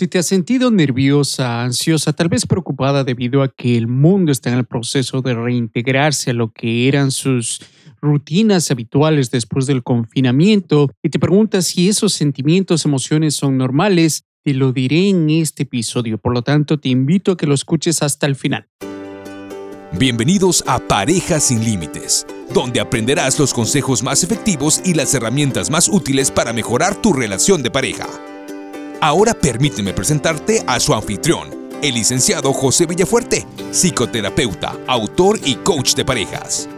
Si te has sentido nerviosa, ansiosa, tal vez preocupada debido a que el mundo está en el proceso de reintegrarse a lo que eran sus rutinas habituales después del confinamiento y te preguntas si esos sentimientos, emociones son normales, te lo diré en este episodio. Por lo tanto, te invito a que lo escuches hasta el final. Bienvenidos a Parejas sin Límites, donde aprenderás los consejos más efectivos y las herramientas más útiles para mejorar tu relación de pareja. Ahora permíteme presentarte a su anfitrión, el licenciado José Villafuerte, psicoterapeuta, autor y coach de parejas.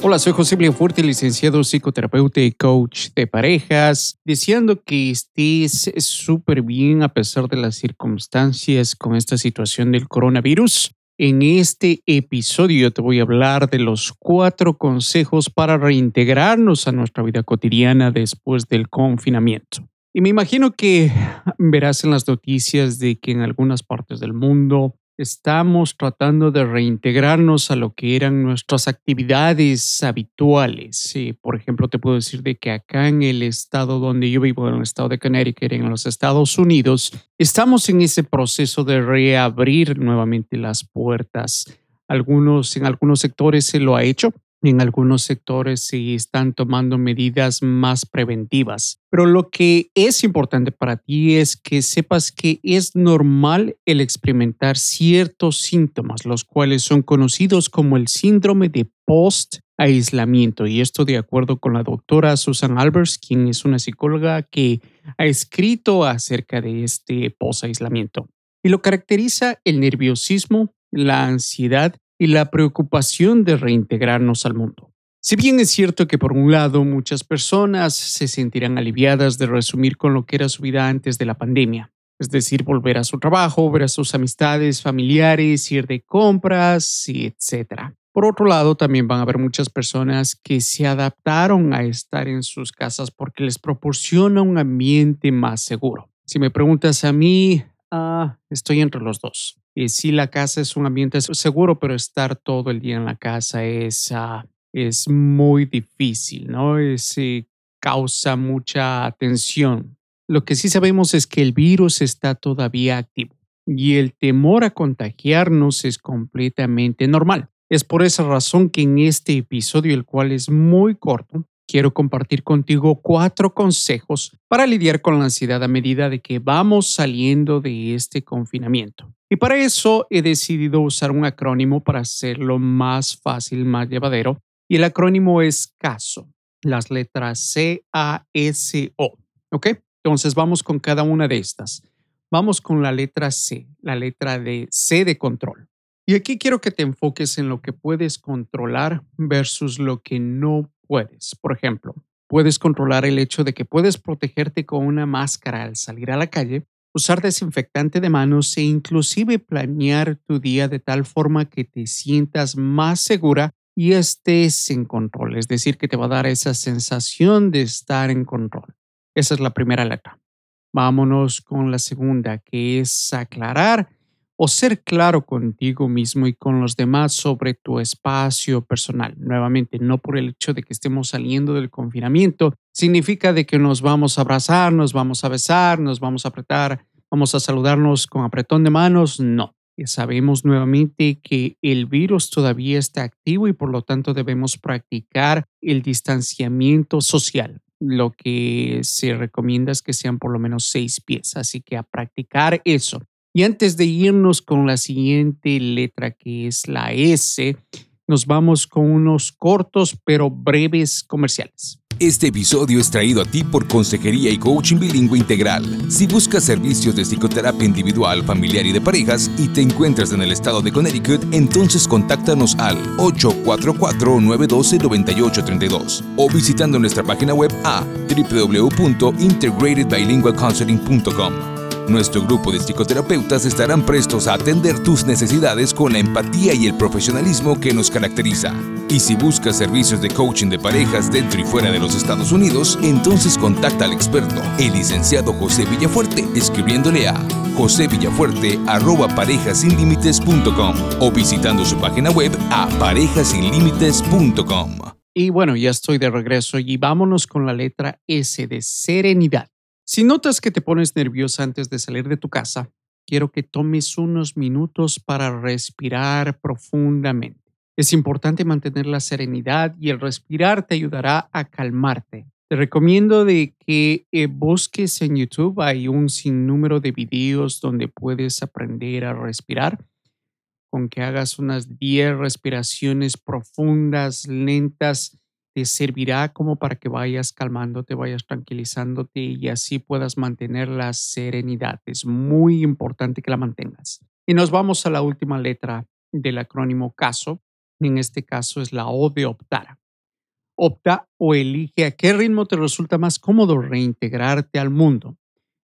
Hola, soy José Villafuerte, licenciado psicoterapeuta y coach de parejas, deseando que estés súper bien a pesar de las circunstancias con esta situación del coronavirus. En este episodio te voy a hablar de los cuatro consejos para reintegrarnos a nuestra vida cotidiana después del confinamiento. Y me imagino que verás en las noticias de que en algunas partes del mundo estamos tratando de reintegrarnos a lo que eran nuestras actividades habituales. por ejemplo, te puedo decir de que acá en el estado donde yo vivo, en el estado de Connecticut, en los Estados Unidos, estamos en ese proceso de reabrir nuevamente las puertas. Algunos, en algunos sectores se lo ha hecho, en algunos sectores se están tomando medidas más preventivas. Pero lo que es importante para ti es que sepas que es normal el experimentar ciertos síntomas, los cuales son conocidos como el síndrome de post-aislamiento. Y esto de acuerdo con la doctora Susan Albers, quien es una psicóloga que ha escrito acerca de este post-aislamiento. Y lo caracteriza el nerviosismo, la ansiedad y la preocupación de reintegrarnos al mundo. Si bien es cierto que por un lado muchas personas se sentirán aliviadas de resumir con lo que era su vida antes de la pandemia, es decir, volver a su trabajo, ver a sus amistades, familiares, ir de compras, etc. Por otro lado, también van a haber muchas personas que se adaptaron a estar en sus casas porque les proporciona un ambiente más seguro. Si me preguntas a mí, ah, estoy entre los dos. Y sí, la casa es un ambiente seguro, pero estar todo el día en la casa es, ah, es muy difícil, ¿no? Es, eh, causa mucha tensión. Lo que sí sabemos es que el virus está todavía activo y el temor a contagiarnos es completamente normal. Es por esa razón que en este episodio, el cual es muy corto, quiero compartir contigo cuatro consejos para lidiar con la ansiedad a medida de que vamos saliendo de este confinamiento. Y para eso he decidido usar un acrónimo para hacerlo más fácil, más llevadero. Y el acrónimo es CASO, las letras C-A-S-O. ¿Ok? Entonces vamos con cada una de estas. Vamos con la letra C, la letra de C de control. Y aquí quiero que te enfoques en lo que puedes controlar versus lo que no puedes. Por ejemplo, puedes controlar el hecho de que puedes protegerte con una máscara al salir a la calle, usar desinfectante de manos e inclusive planear tu día de tal forma que te sientas más segura y estés en control, es decir, que te va a dar esa sensación de estar en control. Esa es la primera letra. Vámonos con la segunda, que es aclarar o ser claro contigo mismo y con los demás sobre tu espacio personal. Nuevamente, no por el hecho de que estemos saliendo del confinamiento, significa de que nos vamos a abrazar, nos vamos a besar, nos vamos a apretar, vamos a saludarnos con apretón de manos. No. Sabemos nuevamente que el virus todavía está activo y por lo tanto debemos practicar el distanciamiento social. Lo que se recomienda es que sean por lo menos seis pies, así que a practicar eso. Y antes de irnos con la siguiente letra, que es la S, nos vamos con unos cortos pero breves comerciales. Este episodio es traído a ti por Consejería y Coaching Bilingüe Integral. Si buscas servicios de psicoterapia individual, familiar y de parejas y te encuentras en el estado de Connecticut, entonces contáctanos al 844-912-9832 o visitando nuestra página web a www.integratedbilingualcounseling.com. Nuestro grupo de psicoterapeutas estarán prestos a atender tus necesidades con la empatía y el profesionalismo que nos caracteriza. Y si buscas servicios de coaching de parejas dentro y fuera de los Estados Unidos, entonces contacta al experto, el licenciado José Villafuerte, escribiéndole a josevillafuerte@parejasinlimites.com o visitando su página web a parejasinlimites.com. Y bueno, ya estoy de regreso y vámonos con la letra S de serenidad. Si notas que te pones nerviosa antes de salir de tu casa, quiero que tomes unos minutos para respirar profundamente. Es importante mantener la serenidad y el respirar te ayudará a calmarte. Te recomiendo de que eh, busques en YouTube, hay un sinnúmero de videos donde puedes aprender a respirar, con que hagas unas 10 respiraciones profundas, lentas, te servirá como para que vayas calmándote, vayas tranquilizándote y así puedas mantener la serenidad. Es muy importante que la mantengas. Y nos vamos a la última letra del acrónimo caso. En este caso es la O de optar. Opta o elige a qué ritmo te resulta más cómodo reintegrarte al mundo.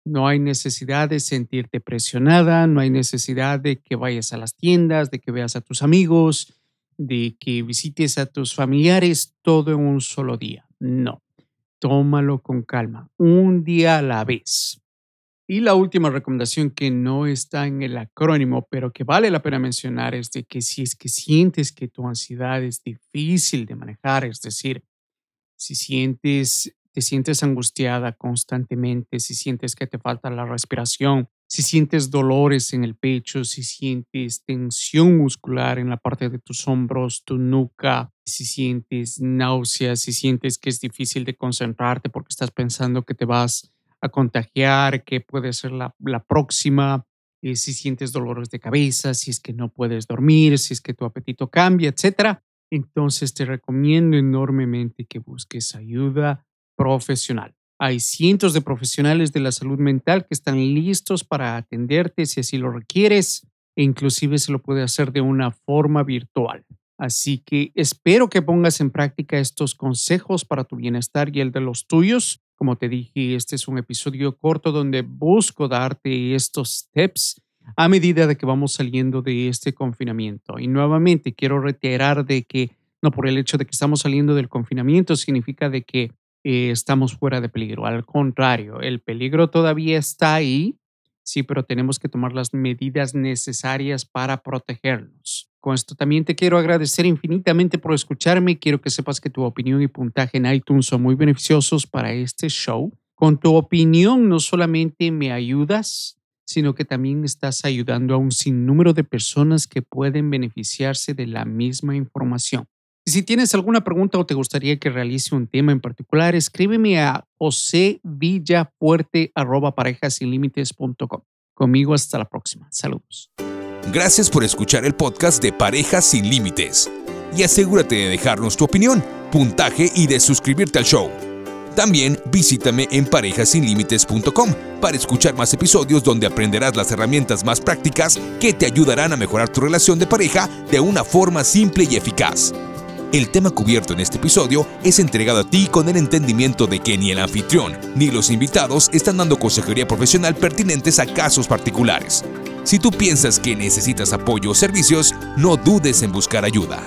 No hay necesidad de sentirte presionada, no hay necesidad de que vayas a las tiendas, de que veas a tus amigos, de que visites a tus familiares todo en un solo día. No, tómalo con calma, un día a la vez. Y la última recomendación que no está en el acrónimo, pero que vale la pena mencionar, es de que si es que sientes que tu ansiedad es difícil de manejar, es decir, si sientes, te sientes angustiada constantemente, si sientes que te falta la respiración, si sientes dolores en el pecho, si sientes tensión muscular en la parte de tus hombros, tu nuca, si sientes náuseas, si sientes que es difícil de concentrarte porque estás pensando que te vas a contagiar, que puede ser la, próxima, eh, si sientes dolores de cabeza, si es que no puedes dormir, si es que tu apetito cambia, etcétera, entonces te recomiendo enormemente que busques ayuda profesional. Hay cientos de profesionales de la salud mental que están listos para atenderte si así lo requieres e inclusive se lo puede hacer de una forma virtual. Así que espero que pongas en práctica estos consejos para tu bienestar y el de los tuyos. Como te dije, este es un episodio corto donde busco darte estos tips a medida de que vamos saliendo de este confinamiento. Y nuevamente quiero reiterar de que no por el hecho de que estamos saliendo del confinamiento significa de que eh, estamos fuera de peligro. Al contrario, el peligro todavía está ahí, sí, pero tenemos que tomar las medidas necesarias para protegernos. Con esto también te quiero agradecer infinitamente por escucharme. Quiero que sepas que tu opinión y puntaje en iTunes son muy beneficiosos para este show. Con tu opinión no solamente me ayudas, sino que también estás ayudando a un sinnúmero de personas que pueden beneficiarse de la misma información. Y si tienes alguna pregunta o te gustaría que realice un tema en particular, escríbeme a josevillafuerte.parejasinlímites.com. Conmigo hasta la próxima. Saludos. Gracias por escuchar el podcast de Parejas Sin Límites. Y asegúrate de dejarnos tu opinión, puntaje y de suscribirte al show. También visítame en parejasinlímites.com para escuchar más episodios donde aprenderás las herramientas más prácticas que te ayudarán a mejorar tu relación de pareja de una forma simple y eficaz. El tema cubierto en este episodio es entregado a ti con el entendimiento de que ni el anfitrión ni los invitados están dando consejería profesional pertinentes a casos particulares. Si tú piensas que necesitas apoyo o servicios, no dudes en buscar ayuda.